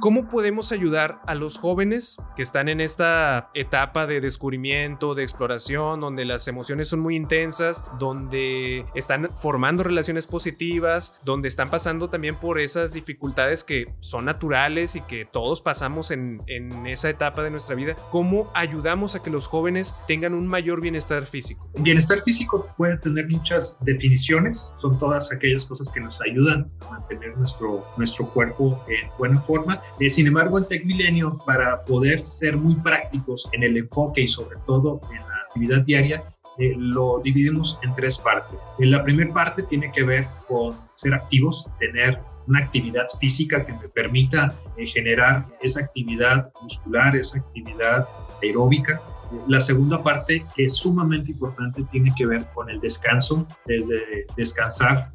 ¿Cómo podemos ayudar a los jóvenes que están en esta etapa de descubrimiento, de exploración, donde las emociones son muy intensas, donde están formando relaciones positivas, donde están pasando también por esas dificultades que son naturales y que todos pasamos en, esa etapa de nuestra vida? ¿Cómo ayudamos a que los jóvenes tengan un mayor bienestar físico? Bienestar físico puede tener muchas definiciones, son todas aquellas cosas que nos ayudan a mantener nuestro, nuestro cuerpo en buena forma eh, sin embargo, en TecMilenio, para poder ser muy prácticos en el enfoque y sobre todo en la actividad diaria, eh, lo dividimos en tres partes. Eh, la primera parte tiene que ver con ser activos, tener una actividad física que me permita generar esa actividad muscular, esa actividad aeróbica. La segunda parte, que es sumamente importante, tiene que ver con el descanso, desde descansar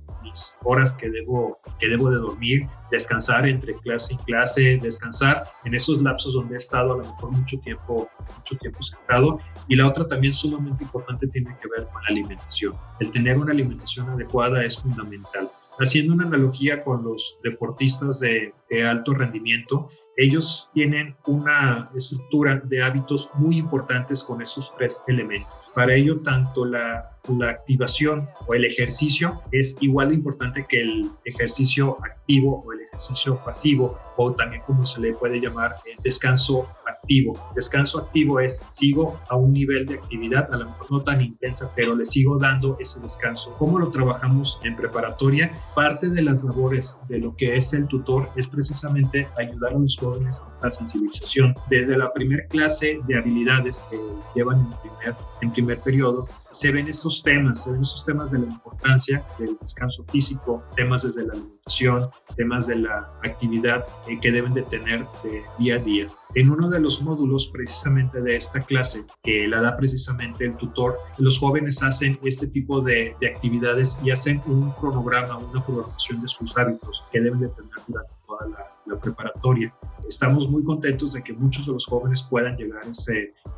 horas que debo, que debo de dormir, descansar entre clase y clase, descansar en esos lapsos donde he estado a lo mejor mucho tiempo, mucho tiempo sentado. Y la otra también sumamente importante tiene que ver con la alimentación. El tener una alimentación adecuada es fundamental. Haciendo una analogía con los deportistas de, de alto rendimiento, ellos tienen una estructura de hábitos muy importantes con esos tres elementos. Para ello, tanto la la activación o el ejercicio es igual de importante que el ejercicio activo o el ejercicio pasivo o también como se le puede llamar el descanso activo. Descanso activo es sigo a un nivel de actividad, a lo mejor no tan intensa, pero le sigo dando ese descanso. ¿Cómo lo trabajamos en preparatoria? Parte de las labores de lo que es el tutor es precisamente ayudar a los jóvenes sensibilización. Desde la primera clase de habilidades que llevan en primer, en primer periodo, se ven esos temas, se ven esos temas de la importancia del descanso físico, temas desde la alimentación, temas de la actividad eh, que deben de tener de día a día. En uno de los módulos precisamente de esta clase, que la da precisamente el tutor, los jóvenes hacen este tipo de, de actividades y hacen un cronograma, una programación de sus hábitos que deben de tener durante toda la, la preparatoria. Estamos muy contentos de que muchos de los jóvenes puedan llegar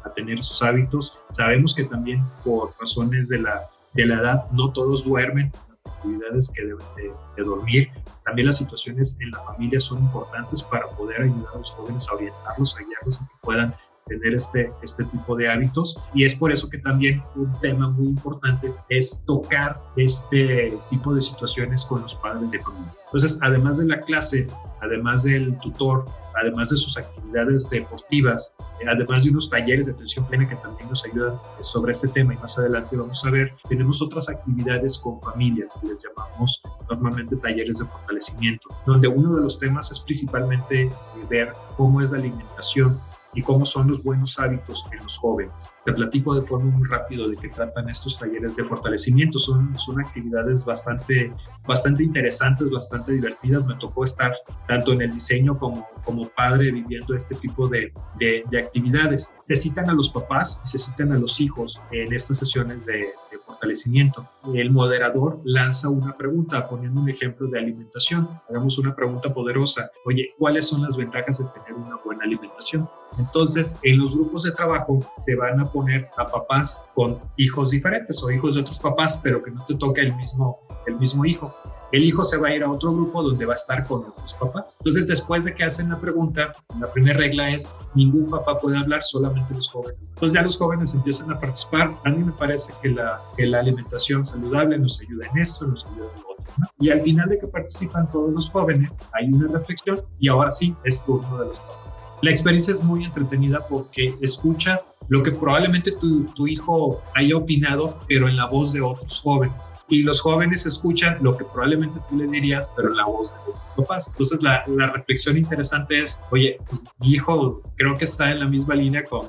a tener esos hábitos. Sabemos que también por razones de la, de la edad no todos duermen las actividades que deben de, dormir. También las situaciones en la familia son importantes para poder ayudar a los jóvenes a orientarlos, a guiarlos a que puedan tener este, este tipo de hábitos. Y es por eso que también un tema muy importante es tocar este tipo de situaciones con los padres de familia. Entonces, además de la clase, además del tutor, además de sus actividades deportivas, eh, además de unos talleres de atención plena que también nos ayudan eh, sobre este tema y más adelante vamos a ver, tenemos otras actividades con familias que les llamamos normalmente talleres de fortalecimiento, donde uno de los temas es principalmente eh, ver cómo es la alimentación y cómo son los buenos hábitos en los jóvenes. Te platico de forma muy rápido de qué tratan estos talleres de fortalecimiento. Son, son actividades bastante, bastante interesantes, bastante divertidas. Me tocó estar tanto en el diseño como, como padre viviendo este tipo de, de, de actividades. Se citan a los papás y se citan a los hijos en estas sesiones de, de fortalecimiento. El moderador lanza una pregunta poniendo un ejemplo de alimentación. Hagamos una pregunta poderosa. Oye, ¿cuáles son las ventajas de tener una buena alimentación? Entonces, en los grupos de trabajo se van a poner a papás con hijos diferentes o hijos de otros papás, pero que no te toque el mismo, el mismo hijo. El hijo se va a ir a otro grupo donde va a estar con otros papás. Entonces, después de que hacen la pregunta, la primera regla es ningún papá puede hablar, solamente los jóvenes. Entonces ya los jóvenes empiezan a participar. A mí me parece que la, alimentación saludable nos ayuda en esto, nos ayuda en lo otro. Y al final de que participan todos los jóvenes, hay una reflexión y ahora sí es turno de los papás. La experiencia es muy entretenida porque escuchas lo que probablemente tu, hijo haya opinado, pero en la voz de otros jóvenes. Y los jóvenes escuchan lo que probablemente tú le dirías, pero en la voz de otros papás. Entonces la, la reflexión interesante es, oye, mi hijo creo que está en la misma línea con,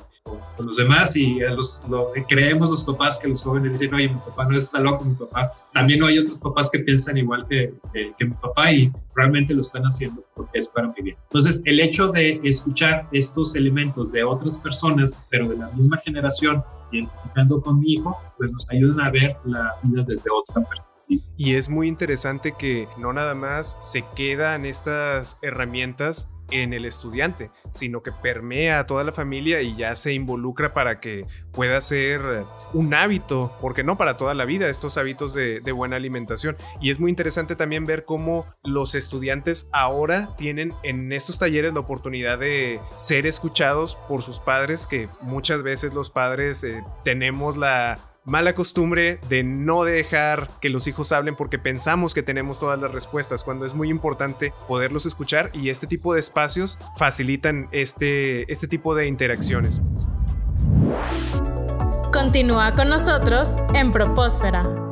los demás y los, lo, creemos los papás que los jóvenes dicen, oye, mi papá no está loco, mi papá. También hay otros papás que piensan igual que, que, mi papá y realmente lo están haciendo porque es para mi bien. Entonces, el hecho de escuchar estos elementos de otras personas, pero de la misma generación, identificando con mi hijo, pues nos ayudan a ver la vida desde otra perspectiva. Y es muy interesante que no nada más se quedan estas herramientas en el estudiante, sino que permea a toda la familia y ya se involucra para que pueda ser un hábito, porque no para toda la vida, estos hábitos de, buena alimentación. Y es muy interesante también ver cómo los estudiantes ahora tienen en estos talleres la oportunidad de ser escuchados por sus padres, que muchas veces los padres eh, tenemos la mala costumbre de no dejar que los hijos hablen porque pensamos que tenemos todas las respuestas, cuando es muy importante poderlos escuchar y este tipo de espacios facilitan este, este tipo de interacciones. Continúa con nosotros en Propósfera.